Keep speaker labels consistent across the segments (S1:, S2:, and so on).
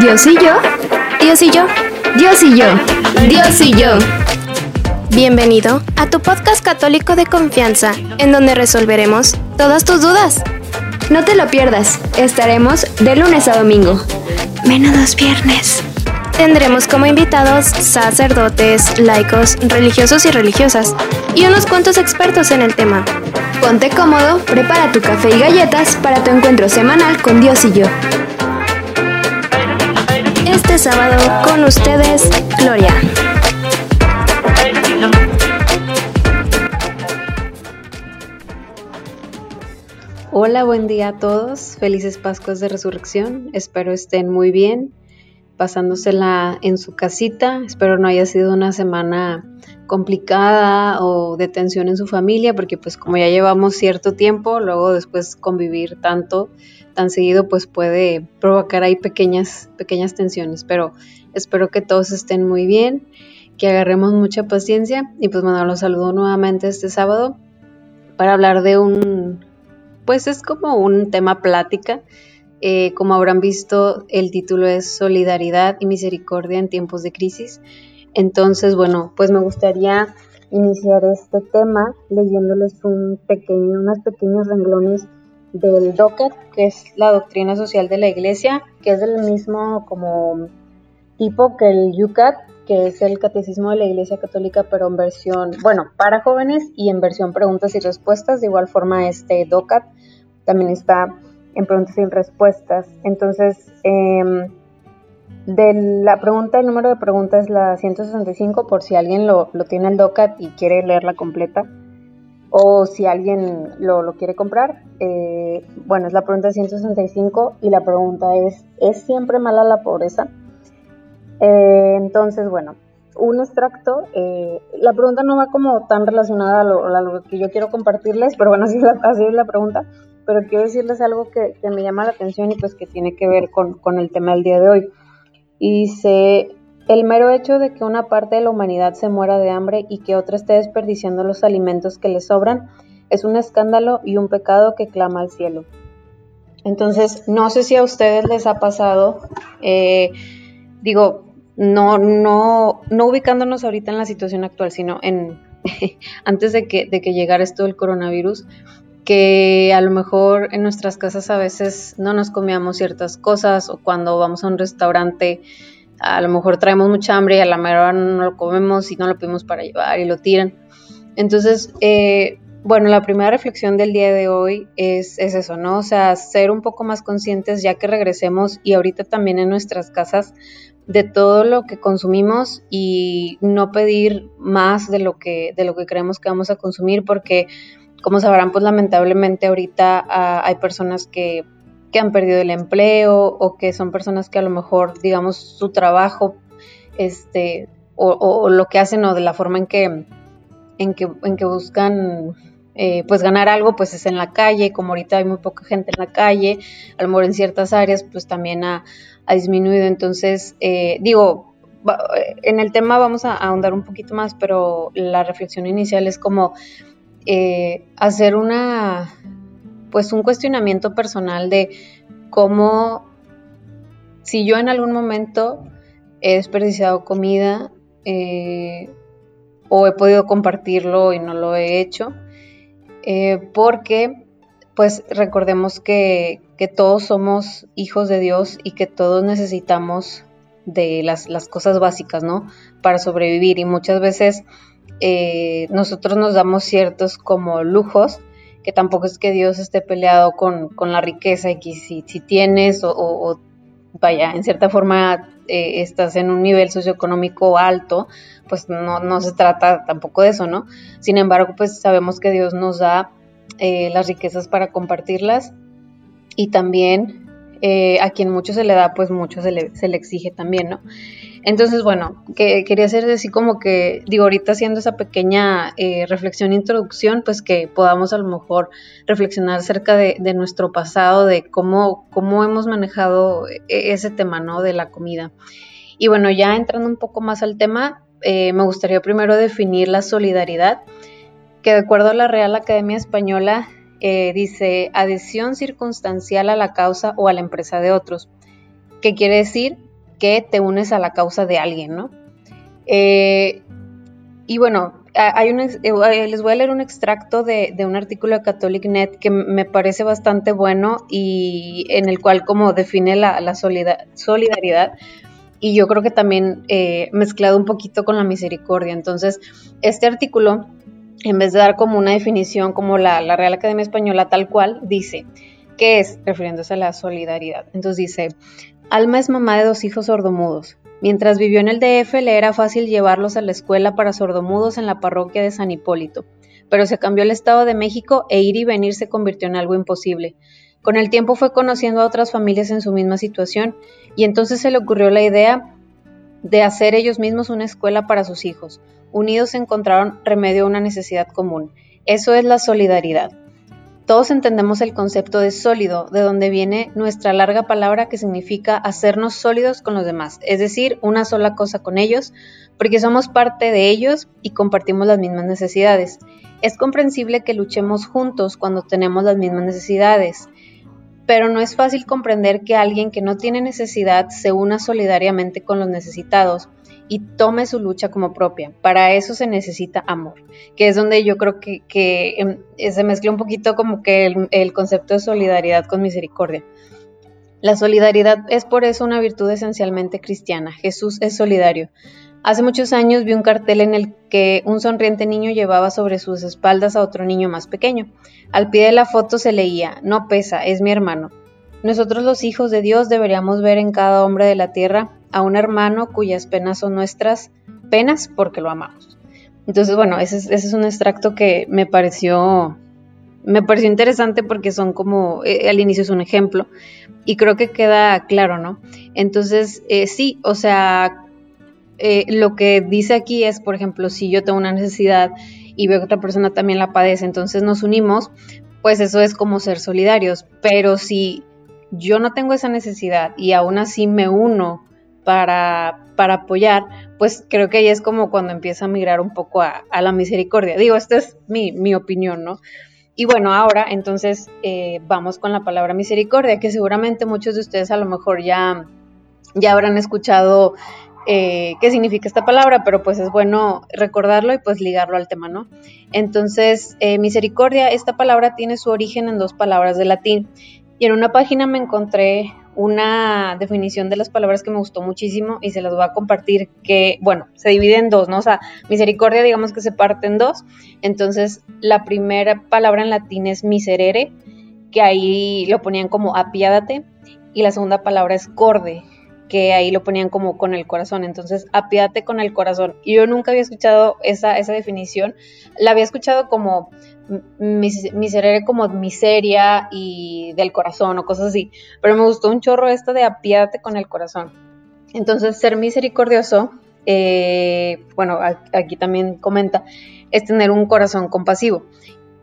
S1: Dios y yo, Dios y yo, Dios y yo, Dios y yo. Bienvenido a tu podcast católico de confianza, en donde resolveremos todas tus dudas. No te lo pierdas, estaremos de lunes a domingo, menos viernes. Tendremos como invitados sacerdotes, laicos, religiosos y religiosas, y unos cuantos expertos en el tema. Ponte cómodo, prepara tu café y galletas para tu encuentro semanal con Dios y yo. Este sábado con ustedes, Gloria.
S2: Hola, buen día a todos. Felices Pascuas de Resurrección. Espero estén muy bien, pasándosela en su casita. Espero no haya sido una semana complicada o de tensión en su familia, porque pues como ya llevamos cierto tiempo, luego después convivir tanto, tan seguido, pues puede provocar ahí pequeñas, pequeñas tensiones. Pero espero que todos estén muy bien, que agarremos mucha paciencia y pues bueno, los saludo nuevamente este sábado para hablar de un pues es como un tema plática. Eh, como habrán visto, el título es Solidaridad y Misericordia en tiempos de crisis. Entonces, bueno, pues me gustaría iniciar este tema leyéndoles un pequeño, unos pequeños renglones del DOCAT, que es la doctrina social de la iglesia, que es del mismo como tipo que el UCAT, que es el catecismo de la iglesia católica, pero en versión, bueno, para jóvenes y en versión preguntas y respuestas. De igual forma, este DOCAT también está en preguntas y respuestas. Entonces, em, de la pregunta, el número de preguntas es la 165, por si alguien lo, tiene el DOCAT y quiere leerla completa, o si alguien lo, quiere comprar. Eh, bueno, es la pregunta 165 y la pregunta es, ¿es siempre mala la pobreza? Eh, entonces, bueno, un extracto. Eh, la pregunta no va como tan relacionada a lo, que yo quiero compartirles, pero bueno, así es la pregunta pero quiero decirles algo que, me llama la atención y pues que tiene que ver con, el tema del día de hoy. Y dice, el mero hecho de que una parte de la humanidad se muera de hambre y que otra esté desperdiciando los alimentos que le sobran es un escándalo y un pecado que clama al cielo. Entonces, no sé si a ustedes les ha pasado, eh, digo, no, no, no ubicándonos ahorita en la situación actual, sino en antes de que, de que llegara esto del coronavirus, que a lo mejor en nuestras casas a veces no nos comíamos ciertas cosas o cuando vamos a un restaurante a lo mejor traemos mucha hambre y a la mejor no lo comemos y no lo pedimos para llevar y lo tiran. Entonces, eh, bueno, la primera reflexión del día de hoy es, es, eso, ¿no? O sea, ser un poco más conscientes ya que regresemos y ahorita también en nuestras casas de todo lo que consumimos y no pedir más de lo que, de lo que creemos que vamos a consumir porque como sabrán, pues lamentablemente ahorita ah, hay personas que, han perdido el empleo o que son personas que a lo mejor, digamos, su trabajo, este, o, lo que hacen o de la forma en que, en que, en que buscan eh, pues ganar algo, pues es en la calle, como ahorita hay muy poca gente en la calle, a lo mejor en ciertas áreas, pues también ha, disminuido. Entonces, eh, digo, en el tema vamos a ahondar un poquito más, pero la reflexión inicial es como eh, hacer una, pues un cuestionamiento personal de cómo, si yo en algún momento he desperdiciado comida eh, o he podido compartirlo y no lo he hecho, eh, porque pues recordemos que, que, todos somos hijos de Dios y que todos necesitamos de las, las cosas básicas, ¿no? Para sobrevivir y muchas veces eh, nosotros nos damos ciertos como lujos, que tampoco es que Dios esté peleado con, la riqueza y que si, tienes o, vaya, en cierta forma eh, estás en un nivel socioeconómico alto, pues no, se trata tampoco de eso, ¿no? Sin embargo, pues sabemos que Dios nos da eh, las riquezas para compartirlas y también a quien mucho se le da, pues mucho se le, se le exige también, ¿no? Entonces, bueno, que, quería hacer así como que, digo, ahorita haciendo esa pequeña eh, reflexión, introducción, pues que podamos a lo mejor reflexionar acerca de, nuestro pasado, de cómo, cómo hemos manejado e, ese tema, ¿no? De la comida. Y bueno, ya entrando un poco más al tema, eh, me gustaría primero definir la solidaridad, que de acuerdo a la Real Academia Española eh, dice adhesión circunstancial a la causa o a la empresa de otros, que quiere decir que te unes a la causa de alguien, ¿no? Eh, y bueno, un, eh, les voy a leer un extracto de, un artículo de CatholicNet que me parece bastante bueno y en el cual como define la, solidaridad y yo creo que también mezclado un poquito con la misericordia. Entonces, este artículo en vez de dar como una definición como la, Real Academia Española tal cual, dice, ¿qué es? Refiriéndose a la solidaridad. Entonces dice, Alma es mamá de dos hijos sordomudos. Mientras vivió en el DF le era fácil llevarlos a la escuela para sordomudos en la parroquia de San Hipólito, pero se cambió el Estado de México e ir y venir se convirtió en algo imposible. Con el tiempo fue conociendo a otras familias en su misma situación y entonces se le ocurrió la idea de hacer ellos mismos una escuela para sus hijos. Unidos encontraron remedio a una necesidad común. Eso es la solidaridad. Todos entendemos el concepto de sólido, de donde viene nuestra larga palabra que significa hacernos sólidos con los demás, es decir, una sola cosa con ellos, porque somos parte de ellos y compartimos las mismas necesidades. Es comprensible que luchemos juntos cuando tenemos las mismas necesidades pero no es fácil comprender que alguien que no tiene necesidad se una solidariamente con los necesitados y tome su lucha como propia. Para eso se necesita amor, que es donde yo creo que, em, se mezcla un poquito como que el concepto de solidaridad con misericordia. La solidaridad es por eso una virtud esencialmente cristiana. Jesús es solidario. Hace muchos años vi un cartel en el que un sonriente niño llevaba sobre sus espaldas a otro niño más pequeño. Al pie de la foto se leía, no pesa, es mi hermano. Nosotros los hijos de Dios deberíamos ver en cada hombre de la tierra a un hermano cuyas penas son nuestras penas porque lo amamos. Entonces, bueno, ese es, un extracto que me pareció, me pareció interesante porque son como, eh, al inicio es un ejemplo y creo que queda claro, ¿no? Entonces, eh, sí, o sea, eh, lo que dice aquí es, por ejemplo, si yo tengo una necesidad y veo que otra persona también la padece, entonces nos unimos, pues eso es como ser solidarios. Pero si yo no tengo esa necesidad y aún así me uno para, para apoyar, pues creo que ahí es como cuando empieza a migrar un poco a, la misericordia. Digo, esta es mi, opinión, ¿no? Y bueno, ahora entonces eh, vamos con la palabra misericordia, que seguramente muchos de ustedes a lo mejor ya, ya habrán escuchado eh, qué significa esta palabra, pero pues es bueno recordarlo y pues ligarlo al tema, ¿no? Entonces, eh, misericordia, esta palabra tiene su origen en dos palabras de latín. Y en una página me encontré una definición de las palabras que me gustó muchísimo y se las voy a compartir que, bueno, se divide en dos, ¿no? O sea, misericordia digamos que se parte en dos. Entonces, la primera palabra en latín es miserere, que ahí lo ponían como apiádate, y la segunda palabra es corde, que ahí lo ponían como con el corazón, entonces apiádate con el corazón. Y yo nunca había escuchado esa, esa definición, la había escuchado como miserere como miseria y del corazón o cosas así, pero me gustó un chorro esto de apiádate con el corazón. Entonces ser misericordioso, eh, bueno, aquí también comenta, es tener un corazón compasivo.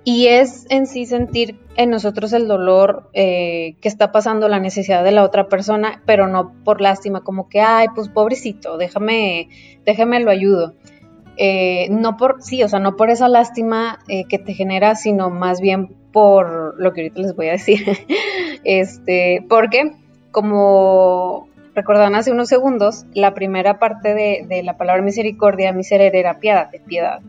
S2: Y es en sí sentir en nosotros el dolor eh, que está pasando, la necesidad de la otra persona, pero no por lástima, como que, ay, pues pobrecito, déjame, déjame lo ayudo. Eh, no por, sí, o sea, no por esa lástima eh, que te genera, sino más bien por lo que ahorita les voy a decir. este, porque, como recordaban hace unos segundos, la primera parte de, de la palabra misericordia, miserere, era piedad, piedad.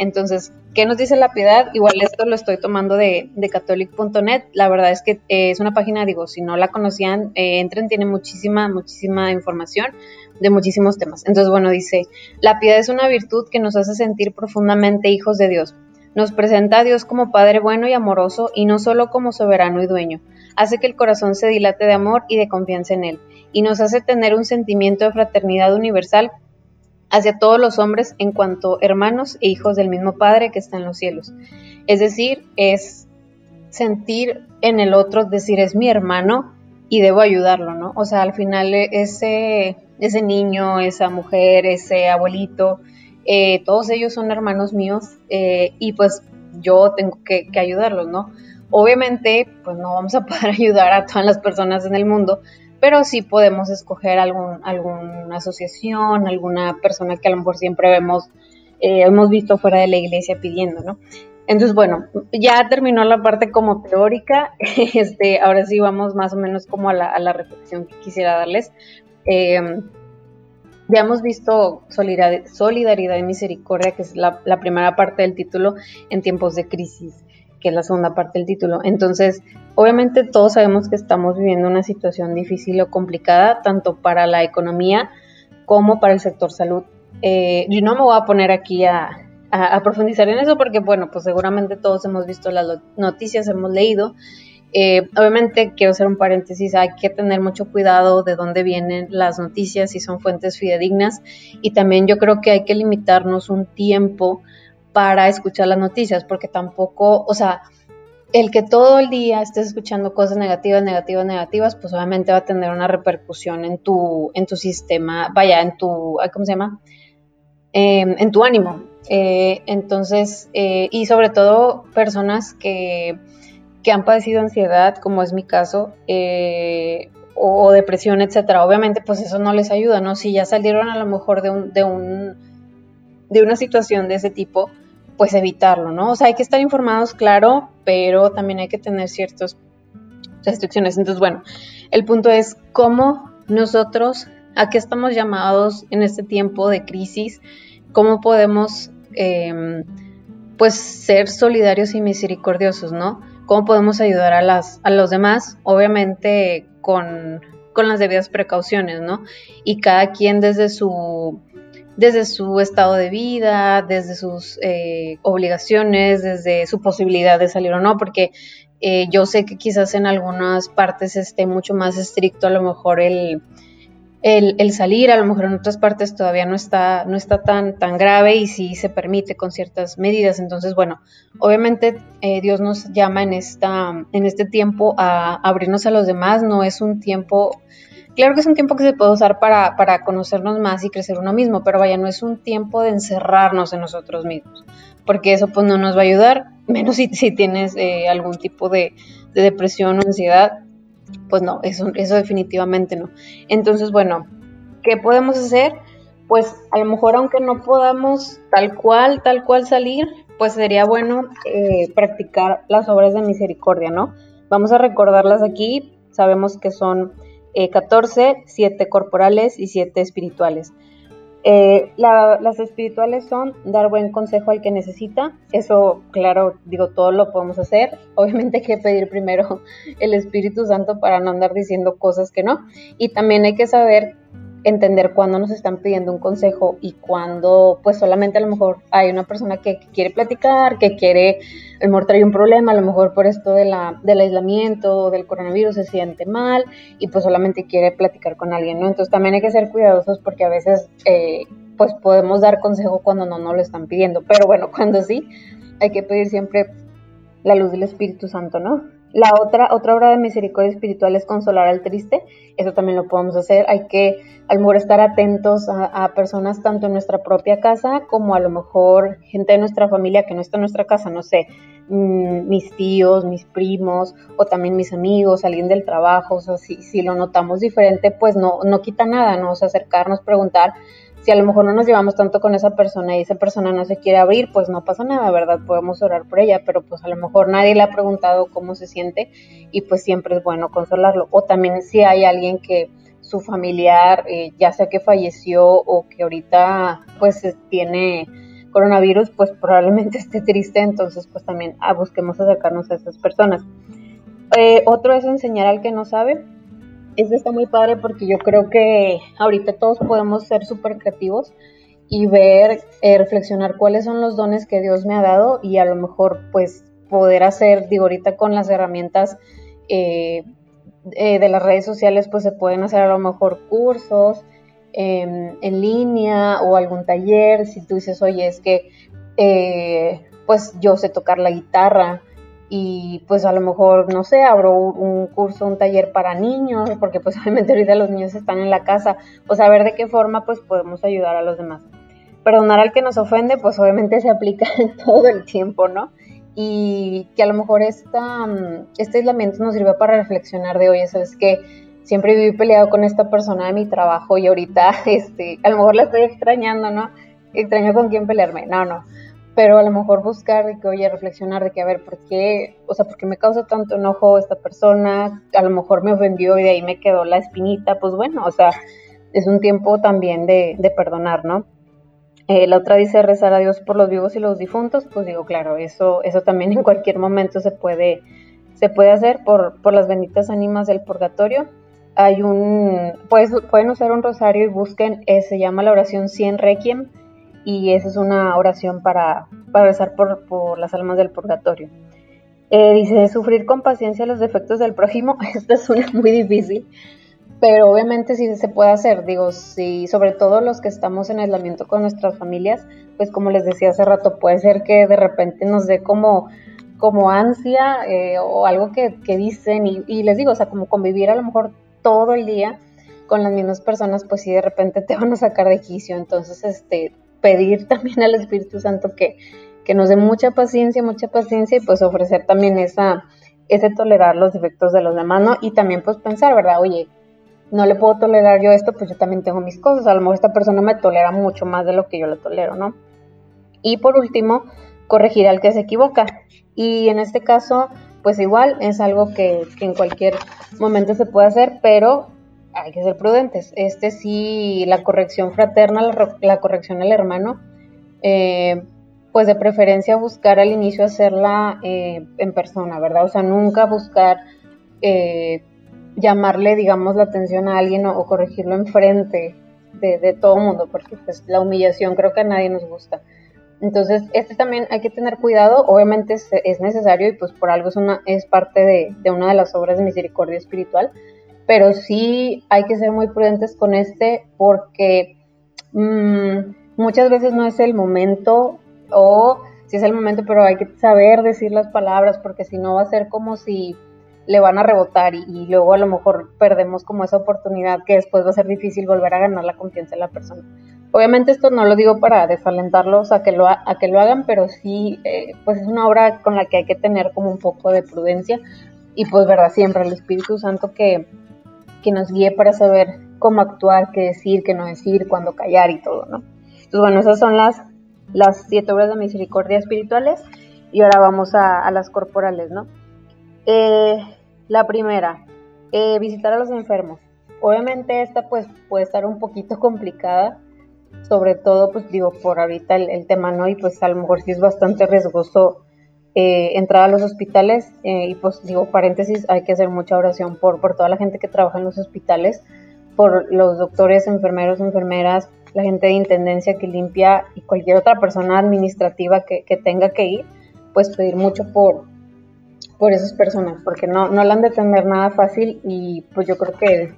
S2: Entonces, ¿qué nos dice la piedad? Igual esto lo estoy tomando de, de catholic.net. La verdad es que eh, es una página, digo, si no la conocían, eh, entren, tiene muchísima, muchísima información de muchísimos temas. Entonces, bueno, dice, la piedad es una virtud que nos hace sentir profundamente hijos de Dios. Nos presenta a Dios como Padre bueno y amoroso y no solo como soberano y dueño. Hace que el corazón se dilate de amor y de confianza en Él. Y nos hace tener un sentimiento de fraternidad universal hacia todos los hombres en cuanto hermanos e hijos del mismo Padre que está en los cielos. Es decir, es sentir en el otro, decir, es mi hermano y debo ayudarlo, ¿no? O sea, al final e, ese, ese niño, esa mujer, ese abuelito, eh, todos ellos son hermanos míos eh, y pues yo tengo que, que ayudarlos, ¿no? Obviamente, pues no vamos a poder ayudar a todas las personas en el mundo, pero sí podemos escoger algún, alguna asociación, alguna persona que a lo mejor siempre vemos, eh, hemos visto fuera de la iglesia pidiendo, ¿no? Entonces, bueno, ya terminó la parte como teórica, este, ahora sí vamos más o menos como a la, reflexión que quisiera darles. Em, ya hemos visto solidaridad, y misericordia, que es la, la, primera parte del título, en tiempos de crisis, que es la segunda parte del título. Entonces, obviamente todos sabemos que estamos viviendo una situación difícil o complicada, tanto para la economía como para el sector salud. Eh, yo no me voy a poner aquí a, profundizar en eso porque, bueno, pues seguramente todos hemos visto las noticias, hemos leído. Eh, obviamente quiero hacer un paréntesis, hay que tener mucho cuidado de dónde vienen las noticias, si son fuentes fidedignas y también yo creo que hay que limitarnos un tiempo para escuchar las noticias porque tampoco, o sea, el que todo el día estés escuchando cosas negativas, negativas, negativas, pues obviamente va a tener una repercusión en tu, en tu sistema, vaya, en tu, ¿cómo se llama? Em, en tu ánimo. Eh, entonces, eh, y sobre todo personas que, que, han padecido ansiedad, como es mi caso, eh, o, depresión, etcétera. Obviamente, pues eso no les ayuda, ¿no? Si ya salieron a lo mejor de un, de un, de una situación de ese tipo, pues evitarlo, ¿no? O sea, hay que estar informados, claro, pero también hay que tener ciertas restricciones. Entonces, bueno, el punto es cómo nosotros, a qué estamos llamados en este tiempo de crisis, cómo podemos, em, pues, ser solidarios y misericordiosos, ¿no? ¿Cómo podemos ayudar a, las, a los demás? Obviamente con, con las debidas precauciones, ¿no? Y cada quien desde su desde su estado de vida, desde sus eh, obligaciones, desde su posibilidad de salir o no, porque eh, yo sé que quizás en algunas partes esté mucho más estricto a lo mejor el, el, salir, a lo mejor en otras partes todavía no está, no está tan, tan grave y sí se permite con ciertas medidas. Entonces, bueno, obviamente eh, Dios nos llama en, esta, en este tiempo a abrirnos a los demás, no es un tiempo Claro que es un tiempo que se puede usar para, para, conocernos más y crecer uno mismo, pero vaya, no es un tiempo de encerrarnos en nosotros mismos, porque eso pues no nos va a ayudar, menos si, si tienes eh, algún tipo de, de, depresión o ansiedad, pues no, eso, eso definitivamente no. Entonces, bueno, ¿qué podemos hacer? Pues a lo mejor aunque no podamos tal cual, tal cual salir, pues sería bueno eh, practicar las obras de misericordia, ¿no? Vamos a recordarlas aquí, sabemos que son 14, eh, 7 corporales y 7 espirituales. Eh, las espirituales son dar buen consejo al que necesita. Eso, claro, digo, todo lo podemos hacer. Obviamente hay que pedir primero el Espíritu Santo para no andar diciendo cosas que no. Y también hay que saber entender cuándo nos están pidiendo un consejo y cuándo pues solamente a lo mejor hay una persona que, quiere platicar, que quiere, a lo mejor trae un problema, a lo mejor por esto de la, del aislamiento, del coronavirus se siente mal y pues solamente quiere platicar con alguien, ¿no? Entonces también hay que ser cuidadosos porque a veces eh, pues podemos dar consejo cuando no nos lo están pidiendo, pero bueno, cuando sí, hay que pedir siempre la luz del Espíritu Santo, ¿no? La otra, otra obra de misericordia espiritual es consolar al triste. Eso también lo podemos hacer. Hay que, a lo mejor, estar atentos a, personas tanto en nuestra propia casa como a lo mejor gente de nuestra familia que no está en nuestra casa, no sé, mm, mis tíos, mis primos o también mis amigos, alguien del trabajo. Si, si lo notamos diferente, pues no, no quita nada, ¿no? O sea, acercarnos, preguntar si a lo mejor no nos llevamos tanto con esa persona y esa persona no se quiere abrir, pues no pasa nada, ¿verdad? Podemos orar por ella, pero pues a lo mejor nadie le ha preguntado cómo se siente y pues siempre es bueno consolarlo. O también si hay alguien que su familiar, eh, ya sea que falleció o que ahorita pues tiene coronavirus, pues probablemente esté triste, entonces pues también ah, busquemos acercarnos a esas personas. Eh, otro es enseñar al que no sabe este está muy padre porque yo creo que ahorita todos podemos ser súper creativos y ver, eh, reflexionar cuáles son los dones que Dios me ha dado y a lo mejor pues poder hacer, digo, ahorita con las herramientas eh, eh, de las redes sociales pues se pueden hacer a lo mejor cursos em, en línea o algún taller, si tú dices, oye, es que pues yo sé tocar la guitarra, y pues a lo mejor, no sé, abro un curso, un taller para niños, porque pues obviamente ahorita los niños están en la casa, pues a ver de qué forma pues podemos ayudar a los demás. Perdonar al que nos ofende, pues obviamente se aplica todo el tiempo, ¿no? Y que a lo mejor esta, mm, este aislamiento nos sirve para reflexionar de, oye, ¿sabes que Siempre viví peleado con esta persona de mi trabajo y ahorita, este, a lo mejor la estoy extrañando, ¿no? Extraño con quién pelearme. No, no pero a lo mejor buscar de que, oye, reflexionar de que, a ver, ¿por qué, o sea, por qué me causa tanto enojo esta persona? A lo mejor me ofendió y de ahí me quedó la espinita, pues bueno, o sea, es un tiempo también de, de perdonar, ¿no? Eh, la otra dice rezar a Dios por los vivos y los difuntos, pues digo, claro, eso, eso también en cualquier momento se puede, se puede hacer por, por las benditas ánimas del purgatorio. Hay un, pues, pueden usar un rosario y busquen, eh, se llama la oración 100 Requiem, y esa es una oración para, para rezar por, por, las almas del purgatorio. Eh, dice, sufrir con paciencia los defectos del prójimo, esta es una muy difícil, pero obviamente sí se puede hacer, digo, sí, sobre todo los que estamos en aislamiento con nuestras familias, pues como les decía hace rato, puede ser que de repente nos dé como, como ansia eh, o algo que, que dicen y, y, les digo, o sea, como convivir a lo mejor todo el día con las mismas personas, pues sí de repente te van a sacar de quicio, entonces, este, pedir también al Espíritu Santo que, que nos dé mucha paciencia, mucha paciencia y pues ofrecer también esa, ese tolerar los defectos de los demás, ¿no? Y también pues pensar, ¿verdad? Oye, no le puedo tolerar yo esto, pues yo también tengo mis cosas, a lo mejor esta persona me tolera mucho más de lo que yo le tolero, ¿no? Y por último, corregir al que se equivoca. Y en este caso, pues igual es algo que, que en cualquier momento se puede hacer, pero hay que ser prudentes. Este sí, la corrección fraterna, la, corrección al hermano, eh, pues de preferencia buscar al inicio hacerla eh, en persona, ¿verdad? O sea, nunca buscar eh, llamarle, digamos, la atención a alguien o, corregirlo enfrente de, de todo mundo, porque pues la humillación creo que a nadie nos gusta. Entonces, este también hay que tener cuidado, obviamente es, es necesario y pues por algo es, parte de una de las obras de misericordia espiritual, pero sí hay que ser muy prudentes con este porque mmm, muchas veces no es el momento o si es el momento, pero hay que saber decir las palabras porque si no va a ser como si le van a rebotar y, y, luego a lo mejor perdemos como esa oportunidad que después va a ser difícil volver a ganar la confianza de la persona. Obviamente esto no lo digo para desalentarlos a que lo, a que lo hagan, pero sí, eh, pues es una obra con la que hay que tener como un poco de prudencia y pues verdad, siempre el Espíritu Santo que, que nos guíe para saber cómo actuar, qué decir, qué no decir, cuándo callar y todo, ¿no? Entonces, bueno, esas son las, las siete obras de misericordia espirituales y ahora vamos a, las corporales, ¿no? Eh, la primera, eh, visitar a los enfermos. Obviamente esta pues puede estar un poquito complicada, sobre todo pues digo por ahorita el, el tema, ¿no? Y pues a lo mejor sí es bastante riesgoso eh, entrar a los hospitales eh, y pues digo paréntesis, hay que hacer mucha oración por, por toda la gente que trabaja en los hospitales, por los doctores, enfermeros, enfermeras, la gente de intendencia que limpia y cualquier otra persona administrativa que, que tenga que ir, pues pedir mucho por, por esas personas, porque no, no la han de tener nada fácil y pues yo creo que,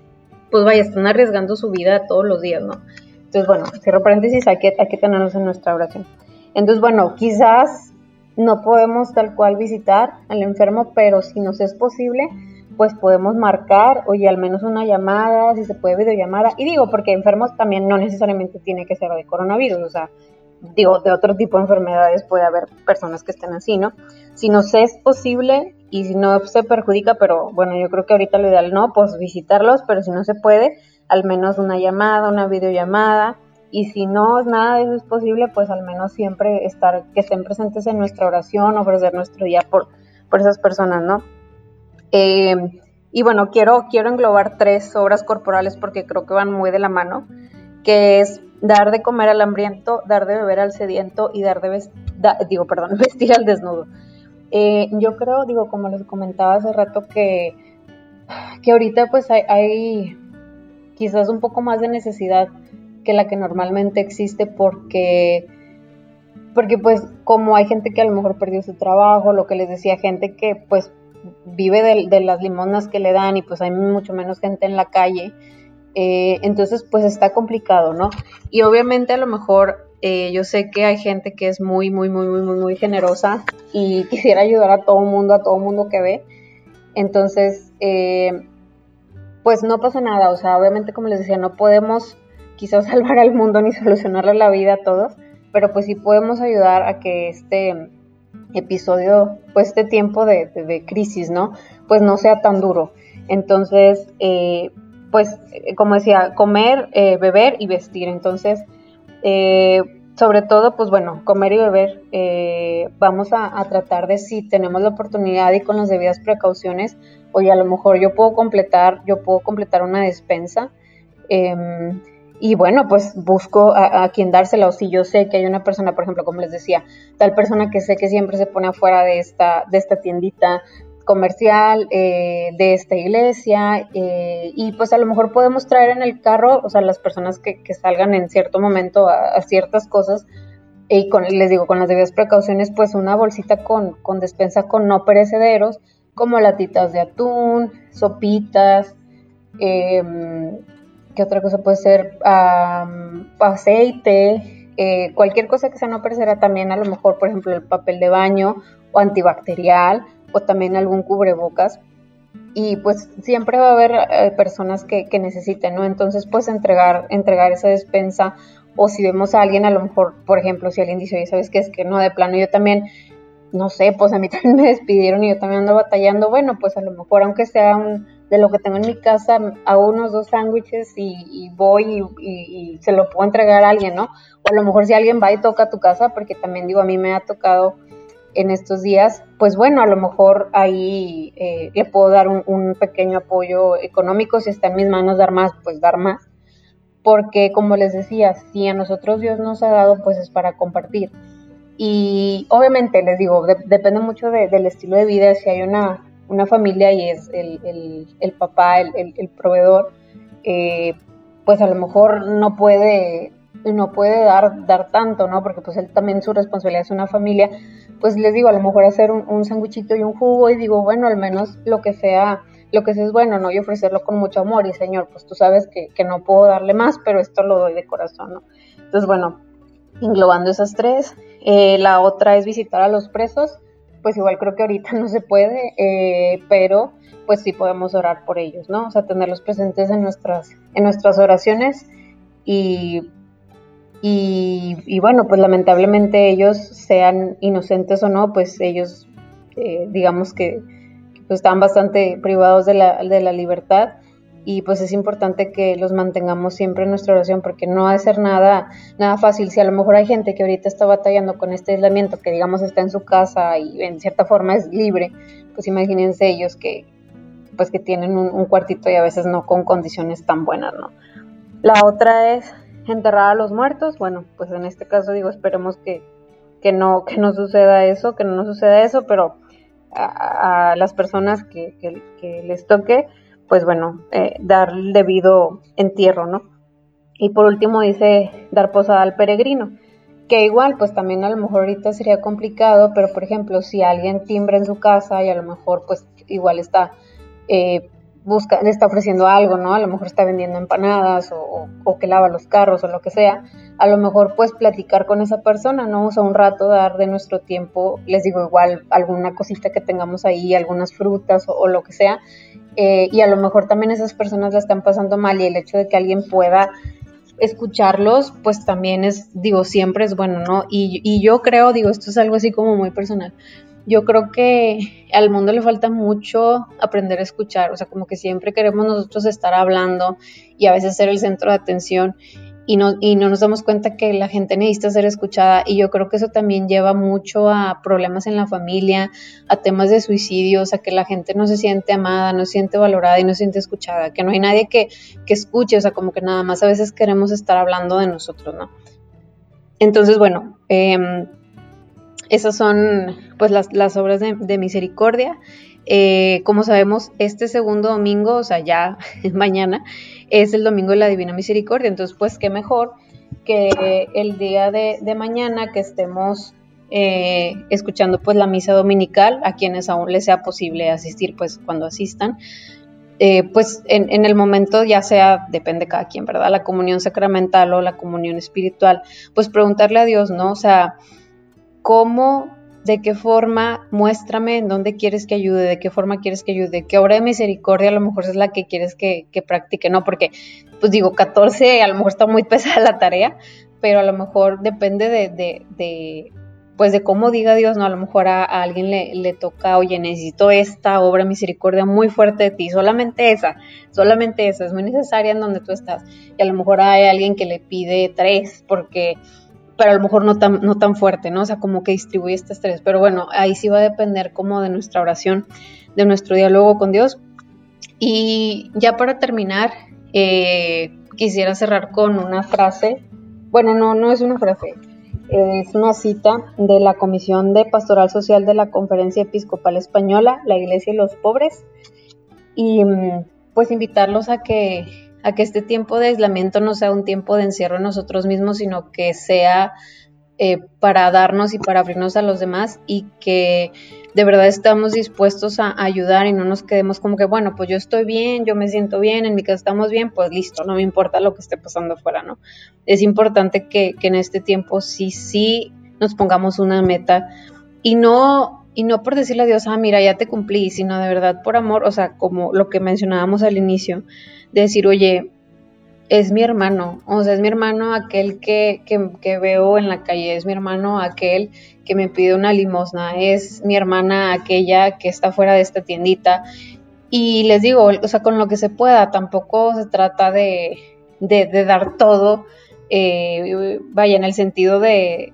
S2: pues vaya, están arriesgando su vida todos los días, ¿no? Entonces, bueno, cierro paréntesis, hay que, hay que tenerlos en nuestra oración. Entonces, bueno, quizás no podemos tal cual visitar al enfermo, pero si nos es posible, pues podemos marcar, oye, al menos una llamada, si se puede videollamada. Y digo, porque enfermos también no necesariamente tiene que ser de coronavirus, o sea, digo, de otro tipo de enfermedades puede haber personas que estén así, ¿no? Si nos es posible y si no se perjudica, pero bueno, yo creo que ahorita lo ideal no, pues visitarlos, pero si no se puede, al menos una llamada, una videollamada y si no nada de eso es posible, pues al menos siempre estar, que estén presentes en nuestra oración, ofrecer nuestro día por, por esas personas, ¿no? Eh, y bueno, quiero, quiero englobar tres obras corporales porque creo que van muy de la mano, que es dar de comer al hambriento, dar de beber al sediento y dar de vestir, digo, perdón, vestir al desnudo. Eh, yo creo, digo, como les comentaba hace rato, que, que ahorita pues hay, hay quizás un poco más de necesidad que la que normalmente existe porque porque pues como hay gente que a lo mejor perdió su trabajo, lo que les decía, gente que pues vive de, de las limonas que le dan y pues hay mucho menos gente en la calle, eh, entonces pues está complicado, ¿no? Y obviamente a lo mejor eh, yo sé que hay gente que es muy, muy, muy, muy, muy, muy generosa y quisiera ayudar a todo mundo, a todo mundo que ve, entonces eh, pues no pasa nada, o sea, obviamente como les decía, no podemos quizás salvar al mundo ni solucionarle la vida a todos, pero pues sí podemos ayudar a que este episodio, pues este tiempo de, de, crisis, ¿no? Pues no sea tan duro. Entonces, eh, pues como decía, comer, eh, beber y vestir. Entonces, eh, sobre todo, pues bueno, comer y beber, eh, vamos a, tratar de si tenemos la oportunidad y con las debidas precauciones, oye, a lo mejor yo puedo completar, yo puedo completar una despensa. Em, y bueno, pues busco a, quien dársela o si yo sé que hay una persona, por ejemplo, como les decía, tal persona que sé que siempre se pone afuera de esta, de esta tiendita comercial, eh, de esta iglesia, eh, y pues a lo mejor podemos traer en el carro, o sea, las personas que, salgan en cierto momento a, ciertas cosas, y con, les digo, con las debidas precauciones, pues una bolsita con, con despensa con no perecederos, como latitas de atún, sopitas, eh, ¿qué otra cosa puede ser? aceite, eh, cualquier cosa que sea no perecedera también, a lo mejor, por ejemplo, el papel de baño o antibacterial o también algún cubrebocas. Y pues siempre va a haber eh, personas que, que, necesiten, ¿no? Entonces, pues entregar, entregar esa despensa o si vemos a alguien, a lo mejor, por ejemplo, si alguien dice, oye, ¿sabes qué? Es que no, de plano yo también, no sé, pues a mí también me despidieron y yo también ando batallando, bueno, pues a lo mejor aunque sea un, de lo que tengo en mi casa, hago unos dos sándwiches y, voy y, se lo puedo entregar a alguien, ¿no? O a lo mejor si alguien va y toca a tu casa, porque también digo, a mí me ha tocado en estos días, pues bueno, a lo mejor ahí eh, le puedo dar un, pequeño apoyo económico, si está en mis manos dar más, pues dar más, porque como les decía, si a nosotros Dios nos ha dado, pues es para compartir. Y obviamente les digo, depende mucho del estilo de vida, si hay una, una familia y es el, el, papá, el, el proveedor, eh, pues a lo mejor no puede no puede dar, dar tanto, ¿no? Porque pues él también su responsabilidad es una familia, pues les digo, a lo mejor hacer un, un y un jugo y digo, bueno, al menos lo que sea, lo que sea es bueno, ¿no? Y ofrecerlo con mucho amor y Señor, pues tú sabes que, que no puedo darle más, pero esto lo doy de corazón, ¿no? Entonces, bueno, englobando esas tres, eh, la otra es visitar a los presos, pues igual creo que ahorita no se puede, eh, pero pues sí podemos orar por ellos, ¿no? O sea, tenerlos presentes en nuestras, en nuestras oraciones y y, bueno, pues lamentablemente ellos, sean inocentes o no, pues ellos, eh, digamos que, pues están bastante privados de la, de la libertad y pues es importante que los mantengamos siempre en nuestra oración porque no ha de ser nada, nada fácil. Si a lo mejor hay gente que ahorita está batallando con este aislamiento, que digamos está en su casa y en cierta forma es libre, pues imagínense ellos que pues que tienen un, un cuartito y a veces no con condiciones tan buenas, ¿no? La otra es enterrar a los muertos. Bueno, pues en este caso digo, esperemos que, que, no, que no suceda eso, que no suceda eso, pero a, las personas que, que, les toque, pues bueno, eh, dar el debido entierro, ¿no? Y por último dice dar posada al peregrino, que igual, pues también a lo mejor ahorita sería complicado, pero por ejemplo, si alguien timbra en su casa y a lo mejor pues igual está eh, busca, está ofreciendo algo, ¿no? A lo mejor está vendiendo empanadas o, o, que lava los carros o lo que sea. A lo mejor pues platicar con esa persona, ¿no? O sea, un rato dar de nuestro tiempo, les digo igual, alguna cosita que tengamos ahí, algunas frutas o, lo que sea. Eh, y a lo mejor también esas personas la están pasando mal y el hecho de que alguien pueda escucharlos, pues también es, digo, siempre es bueno, ¿no? Y, y yo creo, digo, esto es algo así como muy personal yo creo que al mundo le falta mucho aprender a escuchar, o sea, como que siempre queremos nosotros estar hablando y a veces ser el centro de atención y no, y no nos damos cuenta que la gente necesita ser escuchada y yo creo que eso también lleva mucho a problemas en la familia, a temas de suicidios, a que la gente no se siente amada, no se siente valorada y no se siente escuchada, que no hay nadie que, que escuche, o sea, como que nada más a veces queremos estar hablando de nosotros, ¿no? Entonces, bueno, eh, esas son pues las, obras de, misericordia. Eh, como sabemos, este segundo domingo, o sea, ya mañana, es el domingo de la Divina Misericordia. Entonces, pues qué mejor que el día de, mañana que estemos eh, escuchando pues la misa dominical a quienes aún les sea posible asistir, pues cuando asistan. Eh, pues en, el momento ya sea, depende de cada quien, ¿verdad? La comunión sacramental o la comunión espiritual, pues preguntarle a Dios, ¿no? O sea, cómo, de qué forma, muéstrame en dónde quieres que ayude, de qué forma quieres que ayude, qué obra de misericordia a lo mejor es la que quieres que, practique, ¿no? Porque, pues digo, 14 a lo mejor está muy pesada la tarea, pero a lo mejor depende de, pues de cómo diga Dios, ¿no? A lo mejor a, alguien le, le, toca, oye, necesito esta obra de misericordia muy fuerte de ti, solamente esa, solamente esa, es muy necesaria en donde tú estás. Y a lo mejor hay alguien que le pide tres, porque pero a lo mejor no tan, no tan fuerte, ¿no? O sea, como que distribuye este estrés. Pero bueno, ahí sí va a depender como de nuestra oración, de nuestro diálogo con Dios. Y ya para terminar, eh, quisiera cerrar con una frase. Bueno, no, no es una frase, es una cita de la Comisión de Pastoral Social de la Conferencia Episcopal Española, la Iglesia y los Pobres. Y mm, pues invitarlos a que a que este tiempo de aislamiento no sea un tiempo de encierro en nosotros mismos, sino que sea eh, para darnos y para abrirnos a los demás y que de verdad estamos dispuestos a ayudar y no nos quedemos como que, bueno, pues yo estoy bien, yo me siento bien, en mi casa estamos bien, pues listo, no me importa lo que esté pasando afuera, ¿no? Es importante que, en este tiempo sí, sí nos pongamos una meta y no y no por decirle a Dios, ah, mira, ya te cumplí, sino de verdad por amor, o sea, como lo que mencionábamos al inicio, decir, oye, es mi hermano, o sea, es mi hermano aquel que, que, veo en la calle, es mi hermano aquel que me pide una limosna, es mi hermana aquella que está fuera de esta tiendita. Y les digo, o sea, con lo que se pueda, tampoco se trata de, de, dar todo, eh, vaya, en el sentido de,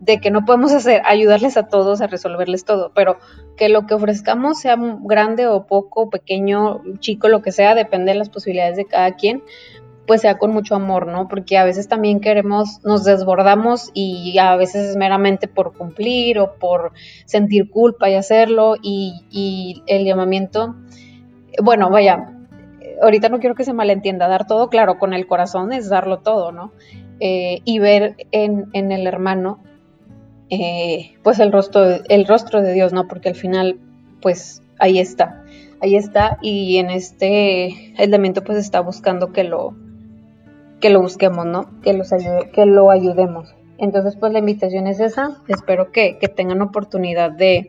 S2: de que no podemos hacer, ayudarles a todos a resolverles todo, pero que lo que ofrezcamos sea grande o poco, pequeño, chico, lo que sea, depende de las posibilidades de cada quien, pues sea con mucho amor, ¿no? Porque a veces también queremos, nos desbordamos y a veces es meramente por cumplir o por sentir culpa y hacerlo y, el llamamiento, bueno, vaya, ahorita no quiero que se malentienda, dar todo, claro, con el corazón es darlo todo, ¿no? Eh, y ver en, en el hermano eh, pues el rostro, el rostro de Dios, ¿no? Porque al final, pues ahí está, ahí está y en este elemento pues está buscando que lo, que lo busquemos, ¿no? Que, los ayude, que lo ayudemos. Entonces pues la invitación es esa, espero que, que tengan oportunidad de,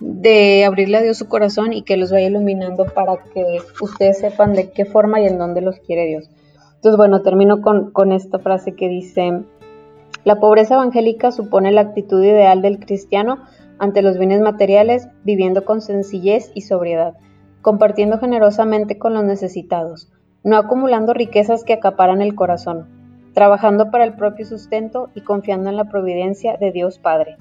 S2: de abrirle a Dios su corazón y que los vaya iluminando para que ustedes sepan de qué forma y en dónde los quiere Dios. Entonces, bueno, termino con, con esta frase que dice, la pobreza evangélica supone la actitud ideal del cristiano ante los bienes materiales, viviendo con sencillez y sobriedad, compartiendo generosamente con los necesitados, no acumulando riquezas que acaparan el corazón, trabajando para el propio sustento y confiando en la providencia de Dios Padre.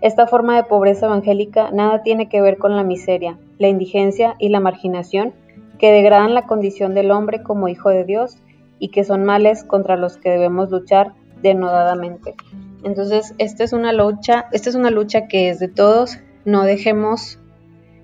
S2: Esta forma de pobreza evangélica nada tiene que ver con la miseria, la indigencia y la marginación que degradan la condición del hombre como hijo de Dios y que son males contra los que debemos luchar denodadamente. Entonces, esta es una lucha, esta es una lucha que es de todos, no dejemos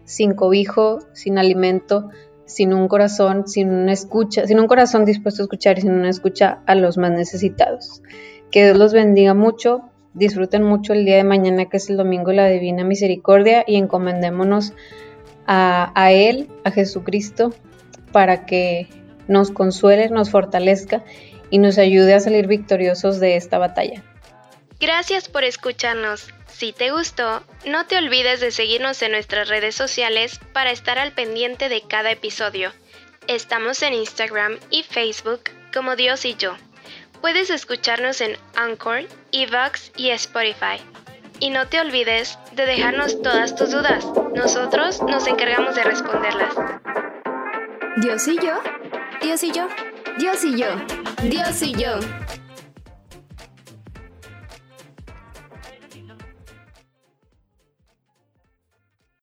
S2: sin cobijo, sin alimento, sin un corazón, sin una escucha, sin un corazón dispuesto a escuchar y sin una escucha a los más necesitados. Que Dios los bendiga mucho, disfruten mucho el día de mañana que es el domingo de la Divina Misericordia y encomendémonos a, a Él, a Jesucristo, para que nos consuele, nos fortalezca y nos ayude a salir victoriosos de esta batalla.
S1: Gracias por escucharnos. Si te gustó, no te olvides de seguirnos en nuestras redes sociales para estar al pendiente de cada episodio. Estamos en Instagram y Facebook como Dios y yo. Puedes escucharnos en Anchor, Evox y Spotify. Y no te olvides de dejarnos todas tus dudas. Nosotros nos encargamos de responderlas. Dios y yo, Dios y yo, Dios y yo. Dios y yo.